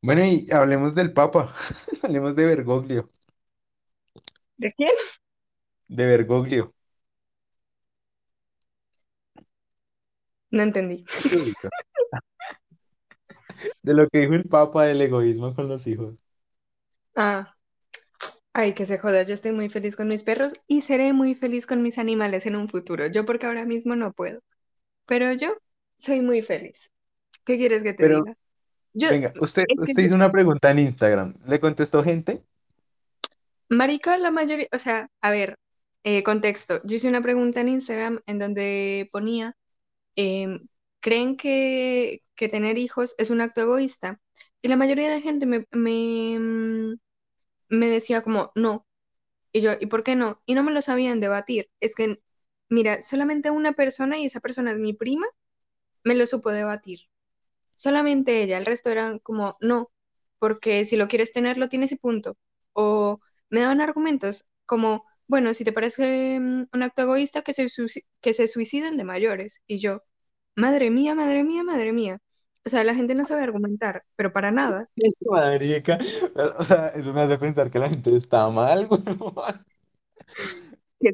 Bueno, y hablemos del Papa, hablemos de Bergoglio, ¿De quién? de Bergoglio. No entendí. Sí, ubica. De lo que dijo el Papa del egoísmo con los hijos. Ah, ay, que se joda. Yo estoy muy feliz con mis perros y seré muy feliz con mis animales en un futuro. Yo porque ahora mismo no puedo. Pero yo soy muy feliz. ¿Qué quieres que te Pero, diga? Yo, venga, usted, usted hizo una pregunta en Instagram. ¿Le contestó gente? marica, la mayoría, o sea, a ver, eh, contexto. Yo hice una pregunta en Instagram en donde ponía, em, ¿creen que, que tener hijos es un acto egoísta? Y la mayoría de gente me, me, mm, me decía como, no. Y yo, ¿y por qué no? Y no me lo sabían debatir. Es que, mira, solamente una persona, y esa persona es mi prima, me lo supo debatir. Solamente ella, el resto eran como, no, porque si lo quieres tener, lo tienes y punto. O me daban argumentos como, bueno, si te parece mm, un acto egoísta, que se, que se suiciden de mayores. Y yo, madre mía, madre mía, madre mía. O sea, la gente no sabe argumentar, pero para nada. Marica, o sea, eso me hace pensar que la gente está mal, güey. Que,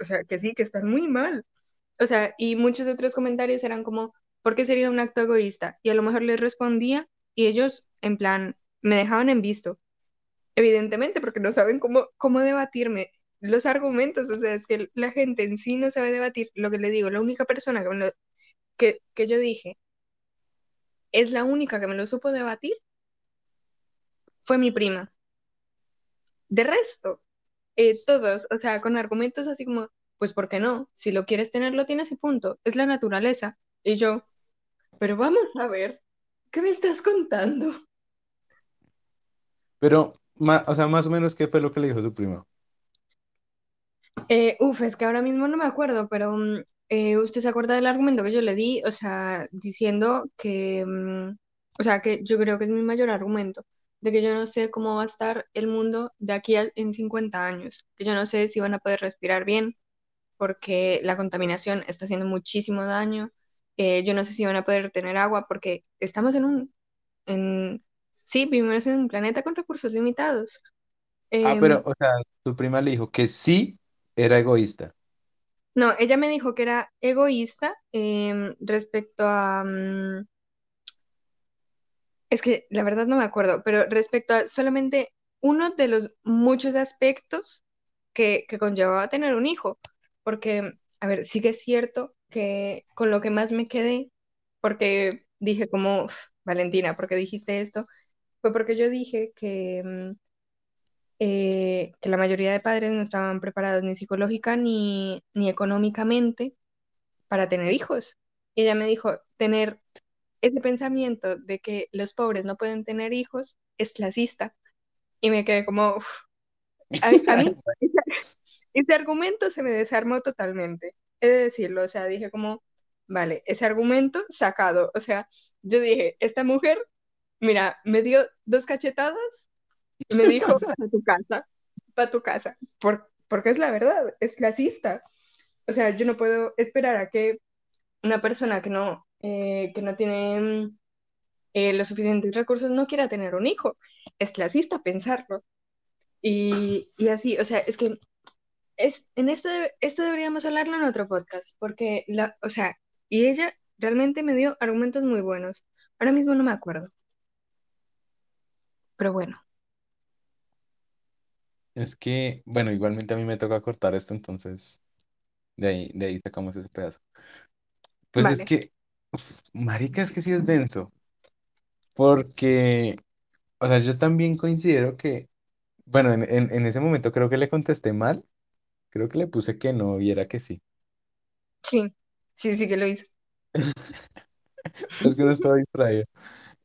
o sea, que sí, que están muy mal. O sea, y muchos otros comentarios eran como, ¿por qué sería un acto egoísta? Y a lo mejor les respondía y ellos, en plan, me dejaban en visto, evidentemente, porque no saben cómo, cómo debatirme los argumentos. O sea, es que la gente en sí no sabe debatir. Lo que le digo, la única persona que, que yo dije es la única que me lo supo debatir fue mi prima. De resto, eh, todos, o sea, con argumentos así como, pues, ¿por qué no? Si lo quieres tener, lo tienes y punto. Es la naturaleza. Y yo, pero vamos a ver, ¿qué me estás contando? Pero, ma- o sea, más o menos, ¿qué fue lo que le dijo su primo? Eh, uf, es que ahora mismo no me acuerdo, pero mm, eh, ¿usted se acuerda del argumento que yo le di? O sea, diciendo que, mm, o sea, que yo creo que es mi mayor argumento, de que yo no sé cómo va a estar el mundo de aquí a, en 50 años, que yo no sé si van a poder respirar bien, porque la contaminación está haciendo muchísimo daño, eh, yo no sé si van a poder tener agua, porque estamos en un, en, sí, vivimos en un planeta con recursos limitados. Ah, Em, pero, o sea, su prima le dijo que sí era egoísta. No, ella me dijo que era egoísta em, respecto a... mm, es que la verdad no me acuerdo, pero respecto a solamente uno de los muchos aspectos que, que conllevaba tener un hijo. Porque, a ver, sí que es cierto que con lo que más me quedé, porque dije como, "Uf, Valentina, ¿por qué dijiste esto? Fue porque yo dije que, mm, eh, que la mayoría de padres no estaban preparados ni psicológica ni, ni económicamente para tener hijos. Y ella me dijo, tener ese pensamiento de que los pobres no pueden tener hijos es clasista. Y me quedé como, uf, a, a mí ese, ese argumento se me desarmó totalmente. He de decirlo, o sea, dije como, vale, ese argumento sacado. O sea, yo dije, esta mujer, mira, me dio dos cachetadas y me dijo, a tu casa, para tu casa, por, porque es la verdad, es clasista. O sea, yo no puedo esperar a que una persona que no, eh, que no tiene mm, eh, los suficientes recursos no quiera tener un hijo. Es clasista pensarlo. Y, y así, o sea, es que es, en esto, esto deberíamos hablarlo en otro podcast, porque, la, o sea, y ella realmente me dio argumentos muy buenos. Ahora mismo no me acuerdo, pero bueno, Es que, bueno, igualmente a mí me toca cortar esto, entonces de ahí, de ahí sacamos ese pedazo. Pues es vale. que, uf, marica, es que sí es denso, porque, o sea, yo también considero que, bueno, en, en, en ese momento creo que le contesté mal, creo que le puse que no y era que sí. Sí, sí, sí que lo hizo. Es que no estaba distraído.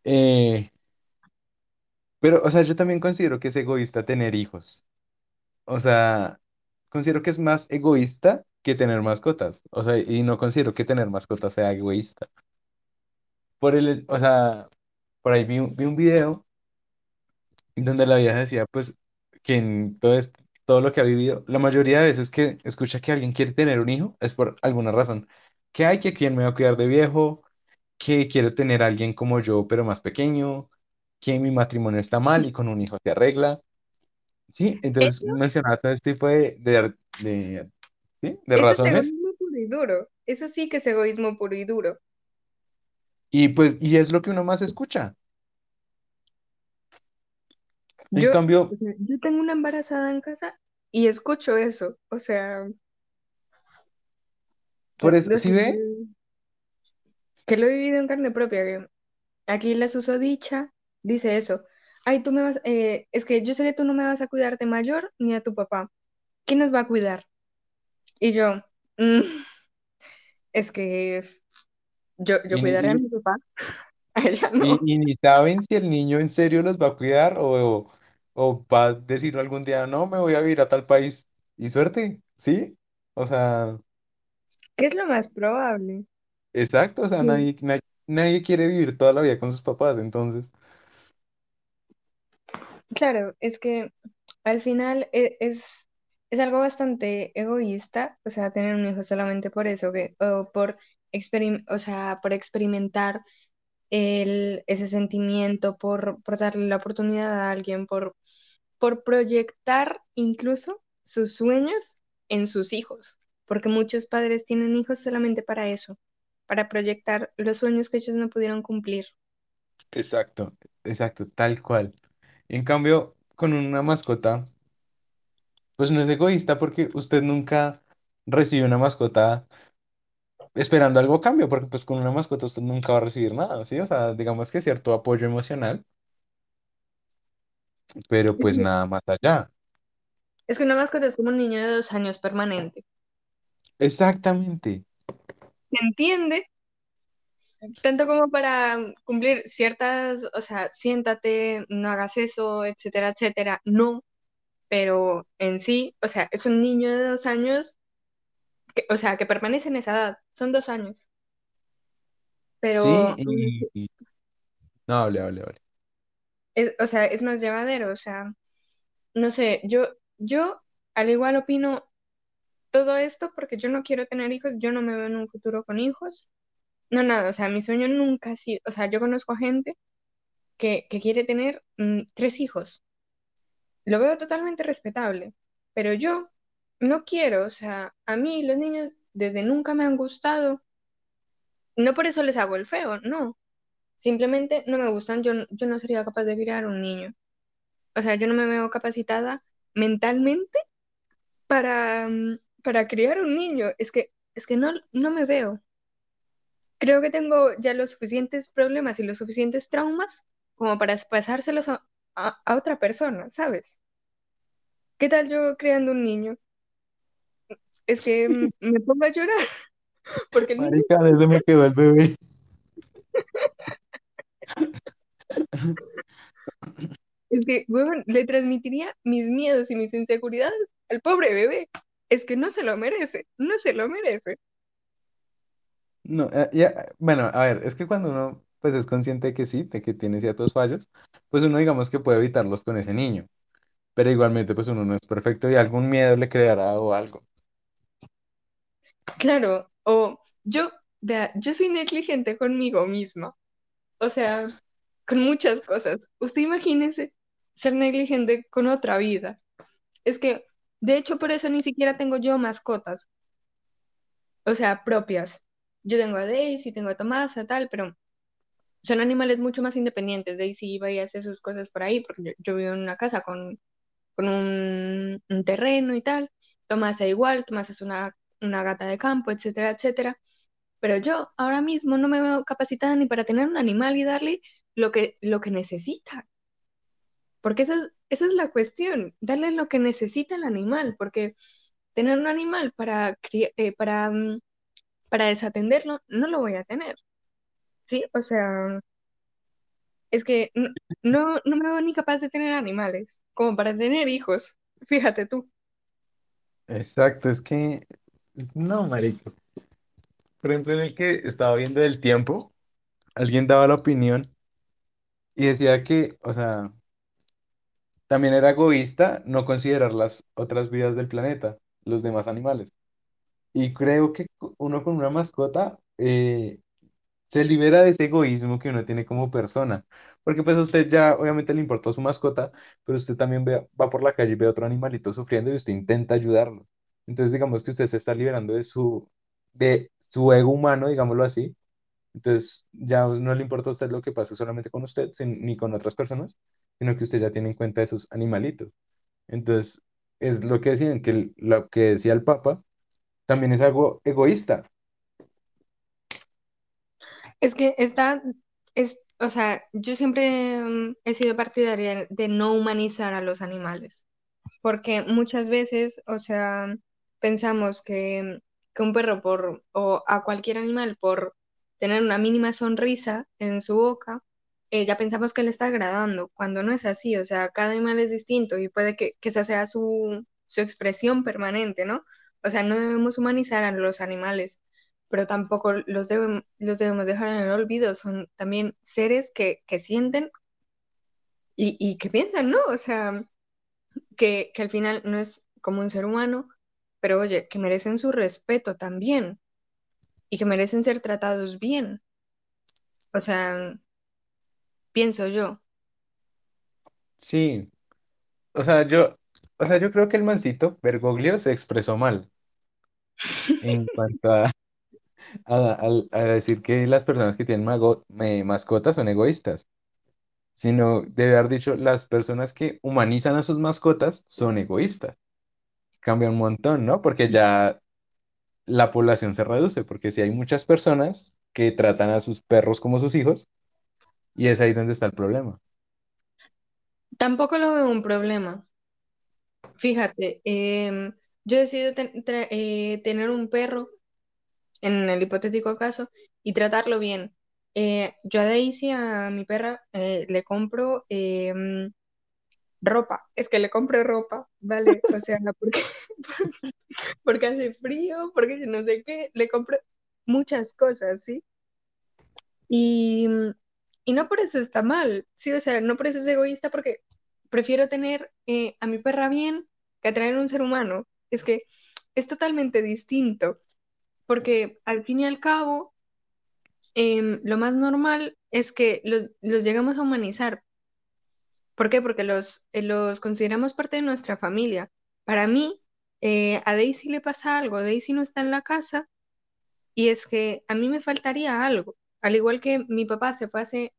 Eh, pero, o sea, yo también considero que es egoísta tener hijos. O sea, considero que es más egoísta que tener mascotas. O sea, y no considero que tener mascotas sea egoísta. Por el, o sea, por ahí vi un, vi un video donde la vieja decía, pues, que en todo, est- todo lo que ha vivido, la mayoría de veces que escucha que alguien quiere tener un hijo es por alguna razón. Que hay que quien me va a cuidar de viejo, que quiero tener a alguien como yo, pero más pequeño, que mi matrimonio está mal y con un hijo se arregla. Sí, entonces Eso, mencionaba todo este tipo de, de, de, ¿sí? de eso es razones egoísmo puro y duro. Eso sí que es egoísmo puro y duro. y pues y es lo que uno más escucha. En Yo, cambio, o sea, yo tengo una embarazada en casa y escucho eso. O sea, por eso, ¿sí ve? que lo he vivido en carne propia. que aquí la susodicha dice eso. Ay, tú me vas, eh, es que yo sé que tú no me vas a cuidar de mayor ni a tu papá. ¿Quién nos va a cuidar? Y yo, "Mm, es que yo, yo ni- cuidaré a mi papá, a ella y- ni saben si el niño en serio los va a cuidar o, o va a decir algún día, no, me voy a vivir a tal país y suerte, ¿sí? O sea, ¿Qué es lo más probable? exacto, o sea, Sí. nadie, nadie, nadie quiere vivir toda la vida con sus papás, entonces, Claro, es que al final e- es, es algo bastante egoísta, o sea, tener un hijo solamente por eso, que, o por experim- o sea, por experimentar el, ese sentimiento, por, por darle la oportunidad a alguien, por, por proyectar incluso sus sueños en sus hijos, porque muchos padres tienen hijos solamente para eso, para proyectar los sueños que ellos no pudieron cumplir. exacto, exacto, tal cual. En cambio, con una mascota, pues no es egoísta porque usted nunca recibe una mascota esperando algo a cambio, porque pues con una mascota usted nunca va a recibir nada, ¿sí? O sea, digamos que cierto apoyo emocional, pero pues nada más allá. Es que una mascota es como un niño de dos años permanente. Exactamente. ¿Se entiende? Tanto como para cumplir ciertas, o sea, siéntate, no hagas eso, etcétera, etcétera. No, pero en sí, o sea, es un niño de dos años, que, o sea, que permanece en esa edad. Son dos años, Sí, pero, mm, y... y- No, hable, hable, hable. es- o sea, es más llevadero, o sea, no sé, yo, yo al igual opino todo esto porque yo no quiero tener hijos, yo no me veo en un futuro con hijos. No, nada, o sea, mi sueño nunca ha sido, o sea, yo conozco gente que, que quiere tener mm, tres hijos. Lo veo totalmente respetable, pero yo no quiero, o sea, a mí los niños desde nunca me han gustado. No por eso les hago el feo, no. Simplemente no me gustan, yo, yo no sería capaz de criar un niño. O sea, yo no me veo capacitada mentalmente para, mm, para criar un niño. Es que, es que no, no me veo. Creo que tengo ya los suficientes problemas y los suficientes traumas como para pasárselos a, a, a otra persona, ¿sabes? ¿Qué tal yo criando un niño? Es que mm, me pongo a llorar porque niño, Marica, de eso me quedó el bebé. es que, huevón, le transmitiría mis miedos y mis inseguridades al pobre bebé. Es que no se lo merece, no se lo merece. No, eh, ya, bueno, a ver, es que cuando uno pues es consciente de que sí, de que tiene ciertos fallos, pues uno digamos que puede evitarlos con ese niño, pero igualmente pues uno no es perfecto y algún miedo le creará o algo. Claro, o yo, yo soy negligente conmigo misma, o sea, con muchas cosas. Usted imagínese ser negligente con otra vida. Es que, de hecho, por eso ni siquiera tengo yo mascotas, o sea, propias. Yo tengo a Daisy, tengo a Tomasa, tal, pero son animales mucho más independientes. Daisy iba y hace sus cosas por ahí, porque yo, vivo en una casa con, con un, un terreno y tal. Tomasa igual, Tomasa es una, una gata de campo, etcétera, etcétera. Pero yo ahora mismo no me veo capacitada ni para tener un animal y darle lo que, lo que necesita. Porque esa es, esa es la cuestión, darle lo que necesita el animal, porque tener un animal para, eh, para, mm, para desatenderlo, no lo voy a tener, ¿sí? O sea, es que no, no, no me veo ni capaz de tener animales, como para tener hijos, fíjate tú. Exacto, es que, no, marica. Por ejemplo, en el que estaba viendo el tiempo, alguien daba la opinión y decía que, o sea, también era egoísta no considerar las otras vidas del planeta, los demás animales. Y creo que uno con una mascota, eh, se libera de ese egoísmo que uno tiene como persona. Porque pues a usted ya obviamente le importó su mascota, pero usted también ve- va por la calle y ve a otro animalito sufriendo y usted intenta ayudarlo. Entonces digamos que usted se está liberando de su, de su ego humano, digámoslo así. Entonces ya no le importa a usted lo que pase solamente con usted, ni con otras personas, sino que usted ya tiene en cuenta esos animalitos. Entonces es lo que decían, que lo que decía el Papa también es algo egoísta. Es que está, es, o sea, yo siempre mm, he sido partidaria de no humanizar a los animales. Porque muchas veces, o sea, pensamos que, que un perro por, o a cualquier animal por tener una mínima sonrisa en su boca, eh, ya pensamos que le está agradando, cuando no es así, o sea, cada animal es distinto y puede que, que esa sea su, su expresión permanente, ¿no? O sea, no debemos humanizar a los animales, pero tampoco los los debemos dejar en el olvido, son también seres que, que sienten y, y que piensan, ¿no? O sea que, que al final no es como un ser humano, pero oye, que merecen su respeto también y que merecen ser tratados bien. O sea, pienso yo. Sí, o sea, yo, o sea, yo creo que el mancito Bergoglio se expresó mal en cuanto a, a, a decir que las personas que tienen mago- me- mascotas son egoístas, sino debe haber dicho las personas que humanizan a sus mascotas son egoístas. Cambia un montón, ¿no? Porque ya la población se reduce, porque si hay muchas personas que tratan a sus perros como sus hijos, y es ahí donde está el problema. Tampoco lo veo un problema. Fíjate, em, yo decido eh, tener un perro, en el hipotético caso, y tratarlo bien. Eh, yo a Daisy, a mi perra, eh, le compro em, ropa. Es que le compro ropa, ¿vale? O sea, porque porque hace frío, porque no sé qué, le compro muchas cosas, ¿sí? Y, y no por eso está mal, ¿sí? O sea, no por eso es egoísta, porque prefiero tener eh, a mi perra bien que a un ser humano. Es que es totalmente distinto, porque al fin y al cabo, em, lo más normal es que los, los llegamos a humanizar. ¿Por qué? Porque los, eh, los consideramos parte de nuestra familia. Para mí, eh, a Daisy le pasa algo, Daisy no está en la casa Y es que a mí me faltaría algo, al igual que mi papá se fue hace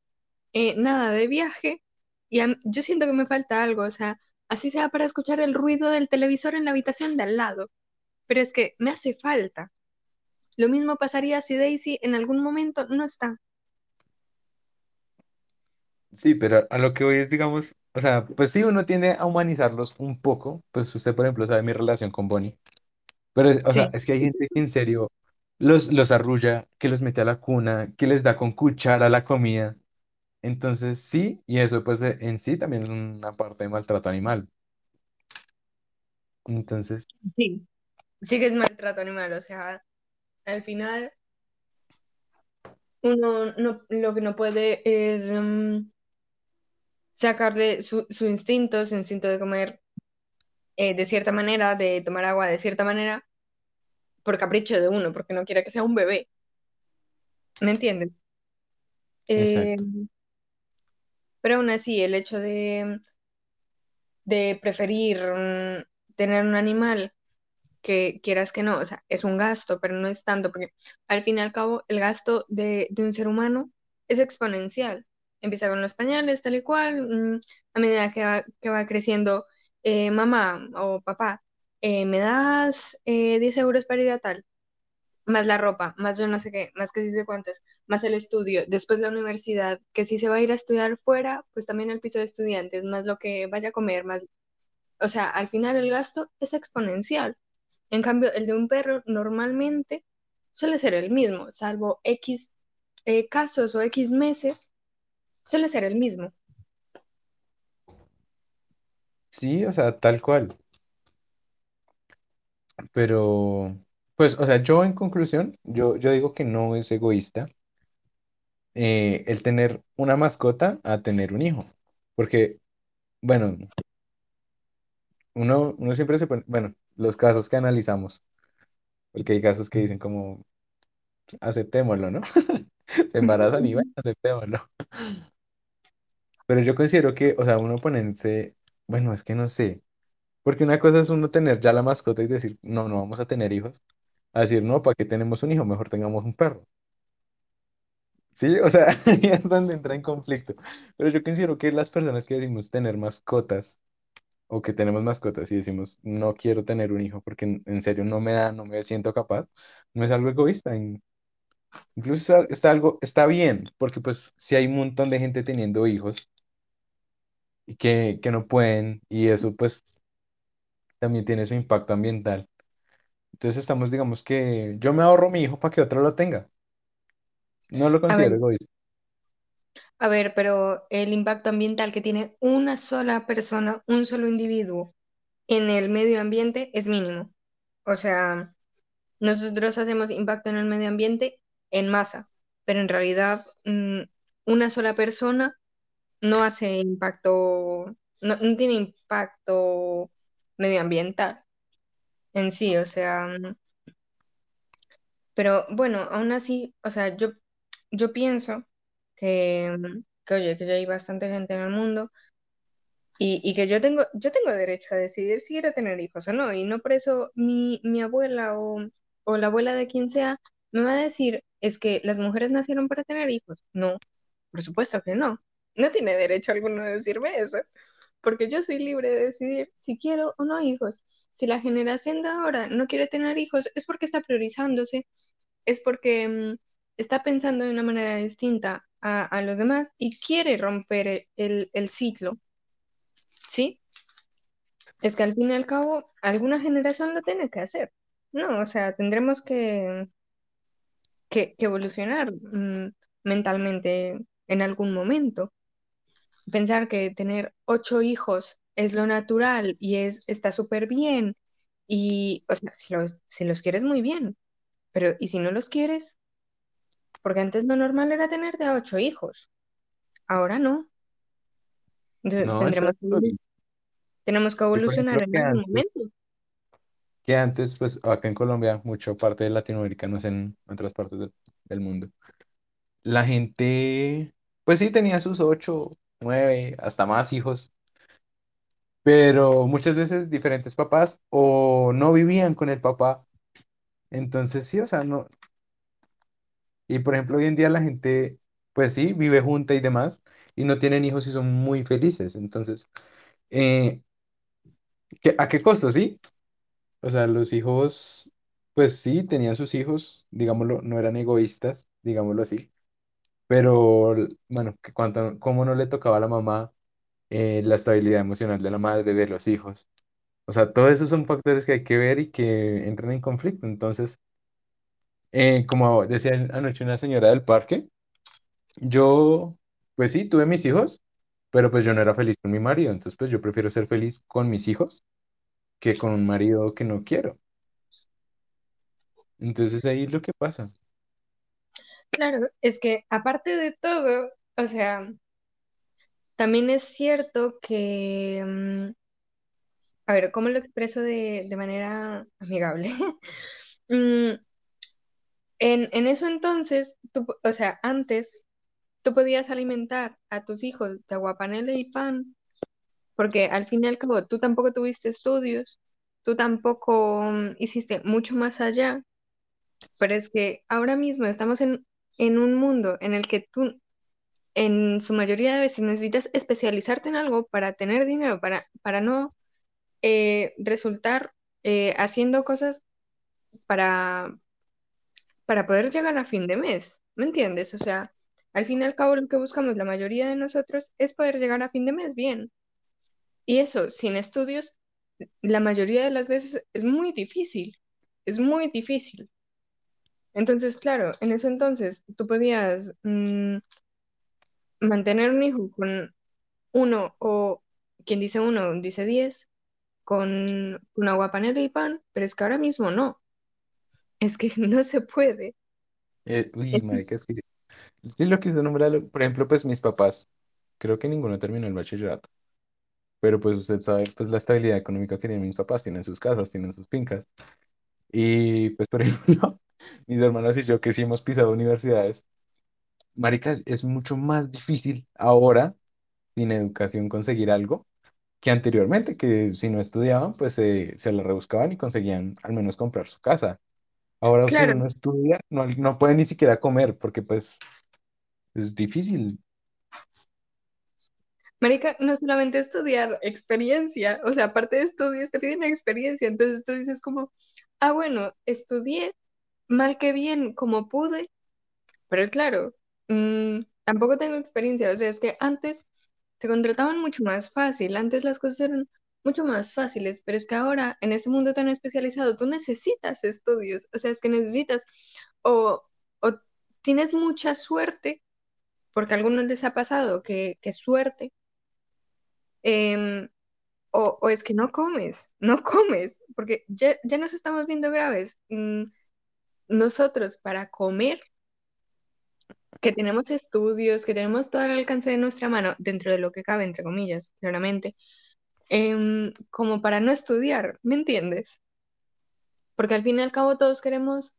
eh, nada de viaje y yo siento que me falta algo, o sea, así sea para escuchar el ruido del televisor en la habitación de al lado, pero es que me hace falta. Lo mismo pasaría si Daisy en algún momento no está. Sí, pero a lo que voy es, digamos, o sea, pues sí, uno tiende a humanizarlos un poco, pues usted, por ejemplo, sabe mi relación con Bonnie, pero, es- o sea, Sí, es que hay gente que en serio los, los arrulla, que los mete a la cuna, que les da con cuchara la comida, entonces sí, y eso pues de- en sí también es una parte de maltrato animal, entonces, sí. Sí que es maltrato animal, o sea, al final uno no, lo que no puede es mm, sacarle su, su instinto, su instinto de comer eh, de cierta manera, de tomar agua de cierta manera, por capricho de uno, porque no quiere que sea un bebé. ¿Me entienden? Eh, pero aún así, el hecho de, de preferir mm, tener un animal que quieras que no, o sea, es un gasto, pero no es tanto, porque al fin y al cabo el gasto de, de un ser humano es exponencial. Empieza con los pañales, tal y cual, mm, a medida que va, que va creciendo, eh, mamá o papá, eh, ¿me das eh, 10 euros para ir a tal? más la ropa, más yo no sé qué, más que sí sé cuántas, más el estudio, después la universidad, que si se va a ir a estudiar fuera, pues también el piso de estudiantes, más lo que vaya a comer, más, o sea, al final el gasto es exponencial. En cambio, el de un perro normalmente suele ser el mismo, salvo X eh, casos o X meses, suele ser el mismo. Sí, o sea, tal cual, pero, pues, o sea, yo en conclusión, yo, yo digo que no es egoísta eh, el tener una mascota a tener un hijo, porque, bueno, uno, uno siempre se pone, bueno, los casos que analizamos, porque hay casos que dicen como, aceptémoslo, ¿no? Se embarazan y bueno, aceptémoslo. Pero yo considero que, o sea, uno ponerse, bueno, es que no sé, porque una cosa es uno tener ya la mascota y decir, no, no vamos a tener hijos, a decir, no, ¿para qué tenemos un hijo? Mejor tengamos un perro. Sí, o sea, ahí es donde entra en conflicto. Pero yo considero que las personas que decimos tener mascotas o que tenemos mascotas y decimos no quiero tener un hijo porque en, serio no me da, no me siento capaz, no es algo egoísta. in- incluso está algo, está bien, porque pues si hay un montón de gente teniendo hijos y que, que no pueden y eso pues también tiene su impacto ambiental. Entonces estamos, digamos que yo me ahorro mi hijo para que otro lo tenga. No lo A ver, considero egoísta. a ver, pero el impacto ambiental que tiene una sola persona, un solo individuo en el medio ambiente es mínimo. O sea, nosotros hacemos impacto en el medio ambiente en masa, pero en realidad mm, una sola persona no hace impacto, no, no tiene impacto medioambiental en sí, o sea, mm, pero bueno, aún así, o sea, yo, yo pienso que, mm, que, oye, que ya hay bastante gente en el mundo y, y que yo tengo, yo tengo derecho a decidir si quiero tener hijos o no, y no por eso mi, mi abuela o, o la abuela de quien sea me va a decir, es que las mujeres nacieron para tener hijos. No, por supuesto que no. No tiene derecho alguno a decirme eso. porque yo soy libre de decidir si quiero o no hijos. Si la generación de ahora no quiere tener hijos, es porque está priorizándose, es porque mm, está pensando de una manera distinta a, los demás y quiere romper e- el, el ciclo, ¿sí? Es que al fin y al cabo, alguna generación lo tiene que hacer. No, o sea, tendremos que, que, que evolucionar mm, mentalmente en algún momento. Pensar que tener ocho hijos es lo natural y es, está súper bien. Y, o sea, si los, si los quieres muy bien, pero ¿y si no los quieres? Porque antes lo normal era tener de a ocho hijos, ahora no. Entonces, No, tendremos que, tenemos que evolucionar en que algún antes momento. que antes, pues acá en Colombia, mucha parte de Latinoamérica, no sé en otras partes del, del mundo, la gente, pues sí, tenía sus ocho, nueve, hasta más hijos, pero muchas veces diferentes papás o no vivían con el papá, entonces sí, o sea, no, y por ejemplo, hoy en día la gente, pues sí, vive junta y demás, y no tienen hijos y son muy felices, entonces, eh, ¿qué- ¿a qué costo, sí? O sea, los hijos, pues sí, tenían sus hijos, digámoslo, no eran egoístas, digámoslo así, pero bueno, que cómo no le tocaba a la mamá eh, la estabilidad emocional de la madre, de los hijos. O sea, todos esos son factores que hay que ver y que entran en conflicto. Entonces, eh, como decía anoche una señora del parque, yo, pues sí, tuve mis hijos, pero pues yo no era feliz con mi marido, entonces pues yo prefiero ser feliz con mis hijos que con un marido que no quiero. Entonces ahí es lo que pasa. Claro, es que aparte de todo, o sea, también es cierto que, mm, a ver, ¿cómo lo expreso de, de manera amigable? Mm, En, en eso entonces, o sea, antes tú podías alimentar a tus hijos de aguapanela y pan, porque al fin y al cabo tú tampoco tuviste estudios, tú tampoco mm, hiciste mucho más allá, pero es que ahora mismo estamos en, en un mundo en el que tú en su mayoría de veces necesitas especializarte en algo para tener dinero, para, para no eh, resultar eh, haciendo cosas para para poder llegar a fin de mes, ¿me entiendes? O sea, al fin y al cabo lo que buscamos la mayoría de nosotros es poder llegar a fin de mes bien. Y eso, sin estudios, la mayoría de las veces es muy difícil, es muy difícil. Entonces, claro, en eso entonces tú podías mm, mantener un hijo con uno o quien dice uno dice diez, con una guapanera y pan, pero es que ahora mismo no, es que no se puede. Eh, uy, marica, que sí lo que usted nombra, lo- por ejemplo, pues mis papás, creo que ninguno terminó el bachillerato, pero pues usted sabe, pues la estabilidad económica que tienen mis papás, tienen sus casas, tienen sus fincas, y pues por ejemplo, mis hermanos y yo que sí hemos pisado universidades, marica, es mucho más difícil ahora, sin educación, conseguir algo que anteriormente, que si no estudiaban, pues se se la rebuscaban y conseguían al menos comprar su casa. Ahora si Claro, no estudia, no, no puede ni siquiera comer porque pues es difícil. marica, no solamente estudiar experiencia, o sea, aparte de estudios te piden experiencia, entonces tú dices como, ah, bueno, estudié mal que bien como pude, pero claro, mm, tampoco tengo experiencia, o sea, es que antes te contrataban mucho más fácil, antes las cosas eran mucho más fáciles, pero es que ahora en este mundo tan especializado tú necesitas estudios, o sea, es que necesitas o, o tienes mucha suerte, porque a algunos les ha pasado que, que suerte, em, o, o es que no comes, no comes, porque ya, ya nos estamos viendo graves. Mm, Nosotros para comer que tenemos estudios, que tenemos todo al alcance de nuestra mano, dentro de lo que cabe, entre comillas, claramente, em, como para no estudiar, ¿me entiendes? Porque al fin y al cabo todos queremos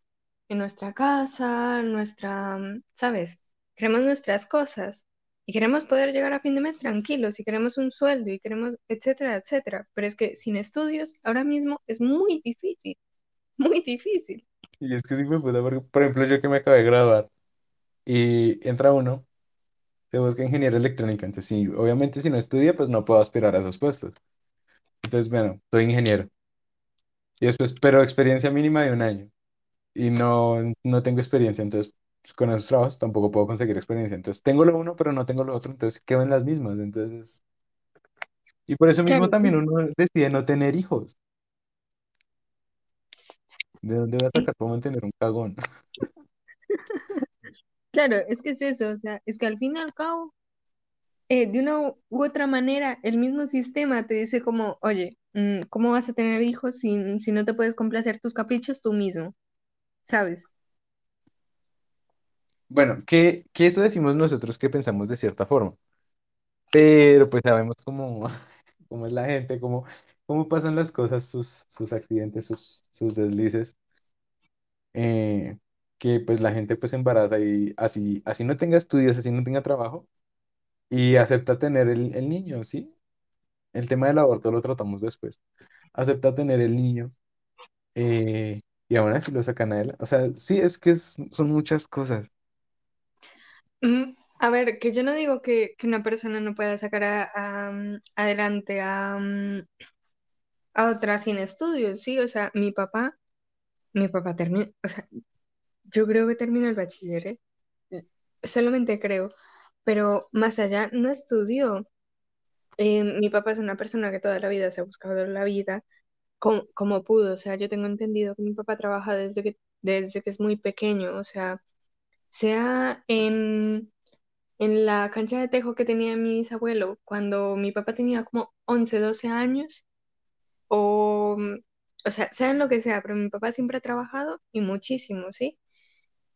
en nuestra casa, nuestra, ¿sabes? Queremos nuestras cosas y queremos poder llegar a fin de mes tranquilos y queremos un sueldo y queremos, etcétera, etcétera. Pero es que sin estudios ahora mismo es muy difícil, muy difícil. Y es que sí me puta, porque por ejemplo yo que me acabé de graduar y entra uno, se busca ingeniero electrónica, entonces sí, obviamente si no estudia pues no puedo aspirar a esos puestos. Entonces bueno, soy ingeniero y después, pero experiencia mínima de un año y no, no tengo experiencia, entonces pues, con esos trabajos tampoco puedo conseguir experiencia. Entonces tengo lo uno pero no tengo lo otro, entonces quedo en las mismas, entonces... Y por eso Claro, mismo también uno decide no tener hijos. ¿De dónde vas a sacar para mantener un cagón? claro, es que es eso, o sea, es que al fin y al cabo eh, de una u otra manera, el mismo sistema te dice como, oye, mm, ¿cómo vas a tener hijos si, si no te puedes complacer tus caprichos tú mismo? ¿Sabes? Bueno, que, que eso decimos nosotros que pensamos de cierta forma, pero pues sabemos cómo, cómo es la gente, cómo, cómo pasan las cosas, sus, sus accidentes, sus, sus deslices, eh, que pues la gente pues embaraza y así, así no tenga estudios, así no tenga trabajo y acepta tener el, el niño, ¿sí? El tema del aborto lo tratamos después. Acepta tener el niño eh, y aún así lo sacan a él. O sea, sí, es que es- son muchas cosas. Mm, a ver, que yo no digo que, que una persona no pueda sacar a- a, mm, adelante a, mm, a otra sin estudios, sí, o sea, mi papá, mi papá terminó, o sea, yo creo que terminó el bachiller, ¿eh? Solamente creo, pero más allá no estudió. Eh, mi papá es una persona que toda la vida se ha buscado la vida como, como pudo, o sea, yo tengo entendido que mi papá trabaja desde que, desde que es muy pequeño, o sea, sea en, en la cancha de tejo que tenía mi bisabuelo cuando mi papá tenía como 11 12 años, o, o sea, sea en lo que sea, pero mi papá siempre ha trabajado y muchísimo, ¿sí?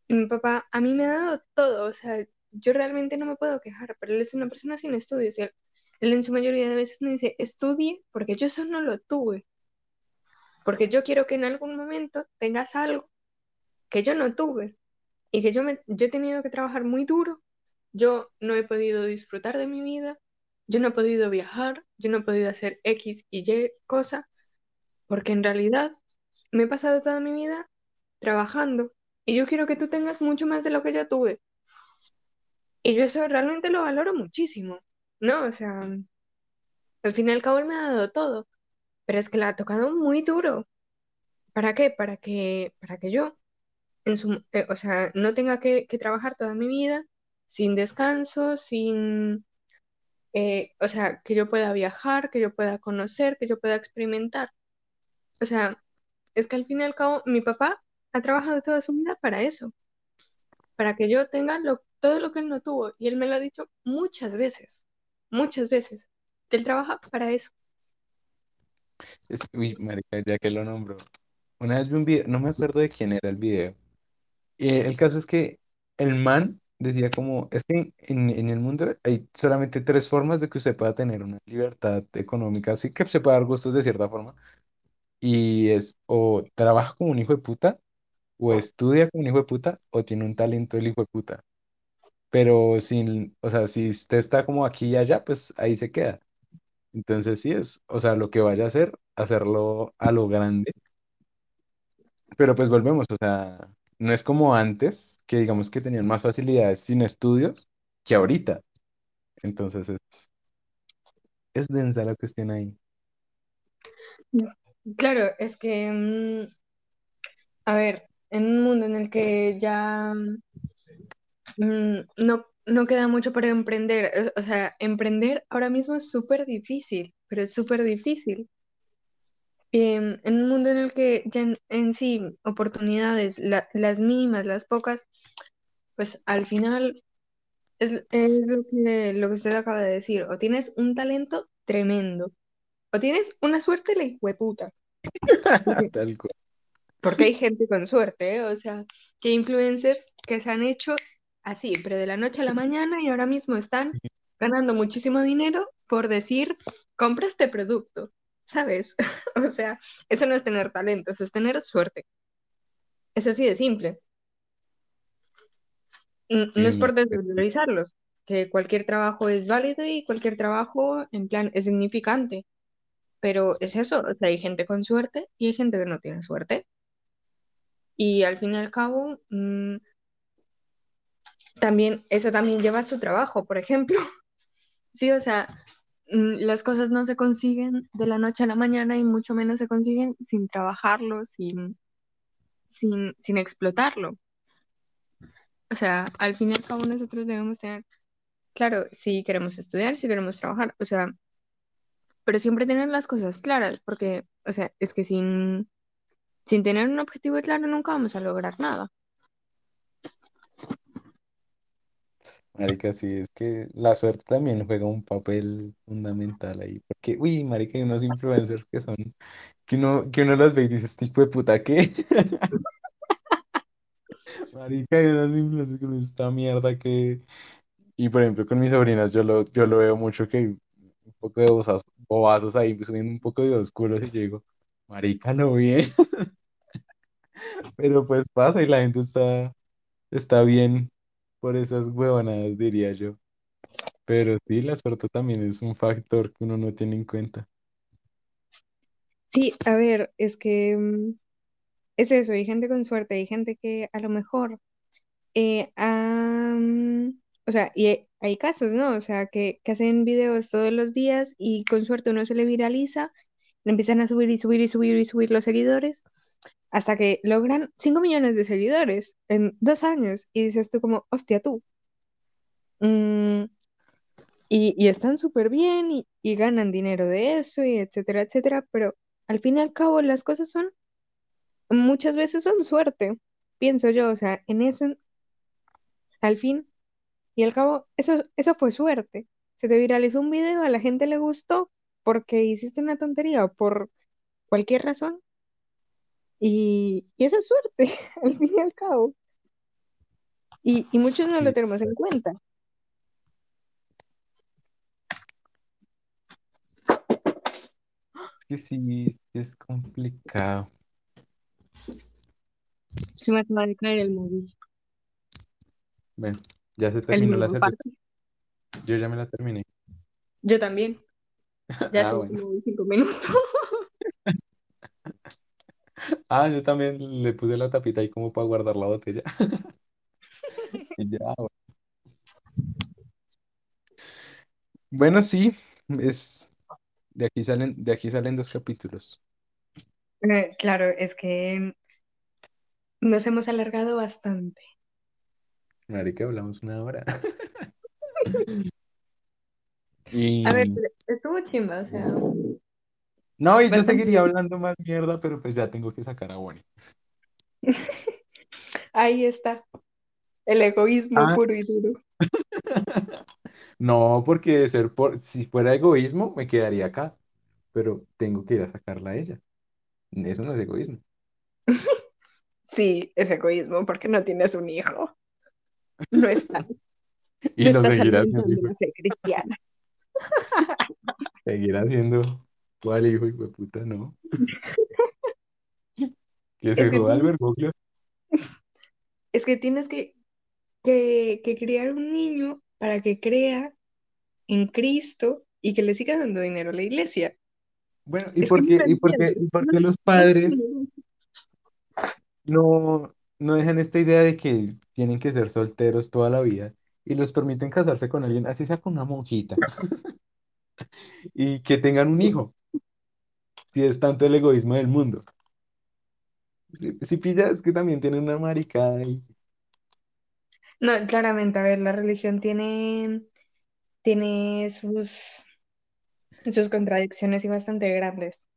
Y mi papá a mí me ha dado todo, o sea, yo realmente no me puedo quejar, pero él es una persona sin estudios él, él en su mayoría de veces me dice, estudie porque yo eso no lo tuve, porque yo quiero que en algún momento tengas algo que yo no tuve y que yo, me, yo he tenido que trabajar muy duro, yo no he podido disfrutar de mi vida, yo no he podido viajar, yo no he podido hacer X y Y cosa, porque en realidad me he pasado toda mi vida trabajando y yo quiero que tú tengas mucho más de lo que yo tuve. Y yo eso realmente lo valoro muchísimo, ¿no? O sea, al fin y al cabo él me ha dado todo, pero es que la ha tocado muy duro. ¿Para qué? Para que, para que yo en su, eh, o sea, no tenga que, que trabajar toda mi vida sin descanso, sin, eh, o sea, que yo pueda viajar, que yo pueda conocer, que yo pueda experimentar. O sea, es que al fin y al cabo mi papá ha trabajado toda su vida para eso, para que yo tenga lo, todo lo que él no tuvo. Y él me lo ha dicho muchas veces, muchas veces, que él trabaja para eso. Es, uy, marica, ya que lo nombro. Una vez vi un video, no me acuerdo de quién era el video. El caso es que el man decía como, es que en, en el mundo hay solamente tres formas de que usted pueda tener una libertad económica, así que se pueda dar gustos de cierta forma. Y es o trabaja como un hijo de puta, o estudia como un hijo de puta, o tiene un talento del hijo de puta. pero sin, o sea, si usted está como aquí y allá, pues ahí se queda. Entonces sí es, o sea, lo que vaya a hacer, hacerlo a lo grande. Pero pues volvemos, o sea, no es como antes, que digamos que tenían más facilidades sin estudios que ahorita. Entonces es, es densa la cuestión ahí. Claro, es que, mm, a ver, en un mundo en el que ya mm, no, no queda mucho para emprender, o sea, emprender ahora mismo es súper difícil, pero es súper difícil. Em, en un mundo en el que ya en, en sí oportunidades, la- las mínimas, las pocas, pues al final es, es lo que, lo que usted acaba de decir, o tienes un talento tremendo, o tienes una suerte la hijueputa. Porque, Tal cual. porque hay gente con suerte, ¿eh? O sea, que hay influencers que se han hecho así, pero de la noche a la mañana y ahora mismo están ganando muchísimo dinero por decir, compra este producto, ¿sabes? O sea, eso no es tener talento, eso es tener suerte. Es así de simple. No Sí, es por marica, desvalorizarlos, que cualquier trabajo es válido y cualquier trabajo, en plan, es significante, pero es eso, o sea, hay gente con suerte y hay gente que no tiene suerte. Y al fin y al cabo, mm, también, eso también lleva a su trabajo, por ejemplo. Sí, o sea, las cosas no se consiguen de la noche a la mañana y mucho menos se consiguen sin trabajarlo, sin, sin, sin explotarlo. O sea, al fin y al cabo nosotros debemos tener, claro, si queremos estudiar, si queremos trabajar, o sea, pero siempre tener las cosas claras, porque, o sea, es que sin, sin tener un objetivo claro nunca vamos a lograr nada. Marica, sí, es que la suerte también juega un papel fundamental ahí. Porque, uy, marica, hay unos influencers que son, que uno, que uno los ve y dice, este hijo de puta, ¿qué? Marica, hay unos influencers con esta mierda que... Y por ejemplo, con mis sobrinas yo lo, yo lo veo mucho que hay un poco de bobazos, ahí subiendo un poco de oscuros y yo digo, marica, lo bien. Pero pues pasa y la gente está, está bien por esas huevonadas, diría yo. Pero sí, la suerte también es un factor que uno no tiene en cuenta. Sí, a ver, es que mm, es eso, hay gente con suerte, hay gente que a lo mejor, eh, o sea, y hay casos, ¿no? O sea, que, que hacen videos todos los días y con suerte uno se le viraliza, le empiezan a subir y subir y subir y subir los seguidores, hasta que logran 5 millones de seguidores en dos años y dices tú como, hostia, tú. mm, y, están súper bien y, y ganan dinero de eso y etcétera, etcétera, pero al fin y al cabo las cosas son muchas veces son suerte, pienso yo, o sea, en eso, al fin y al cabo, eso, eso fue suerte. Se te viralizó un video, a la gente le gustó porque hiciste una tontería o por cualquier razón y, y eso es suerte, al fin y al cabo. Y, y muchos no Sí, lo tenemos en cuenta. es que sí, sí es complicado. Se me acaba de caer el móvil, Bueno, ya se terminó la cerveza. parte. Yo ya me la terminé. Yo también, ya Ah, son bueno. como cinco minutos. Ah, yo también le puse la tapita ahí como para guardar la botella. Y ya, bueno. Bueno, sí, es de aquí salen, de aquí salen dos capítulos. Eh, claro, es que nos hemos alargado bastante. Marica, hablamos una hora. A ver, pero estuvo chimba, o sea, no, y yo seguiría hablando más mierda, pero pues ya tengo que sacar a Bonnie. Ahí está, el egoísmo Ah, puro y duro. no, porque ser por, si fuera egoísmo, me quedaría acá, pero tengo que ir a sacarla a ella. Eso no es egoísmo. Sí, es egoísmo porque no tienes un hijo. No está, Y no lo estás seguirá haciendo, alimentando hijo. la fe cristiana. Seguirá haciendo. ¿Cuál hijo, de puta? No. Que Es que, tienes- Bergoglio. es que tienes que, que, que criar un niño para que crea en Cristo y que le siga dando dinero a la iglesia. Bueno, ¿y Es por qué, y por qué, y por qué lo los padres no, no dejan esta idea de que tienen que ser solteros toda la vida y los permiten casarse con alguien, así sea con una monjita, y que tengan un hijo, si es tanto el egoísmo del mundo? Si, si pillas que también tienen una maricada. No, claramente, a ver, la religión tiene, tiene sus, sus contradicciones y bastante grandes.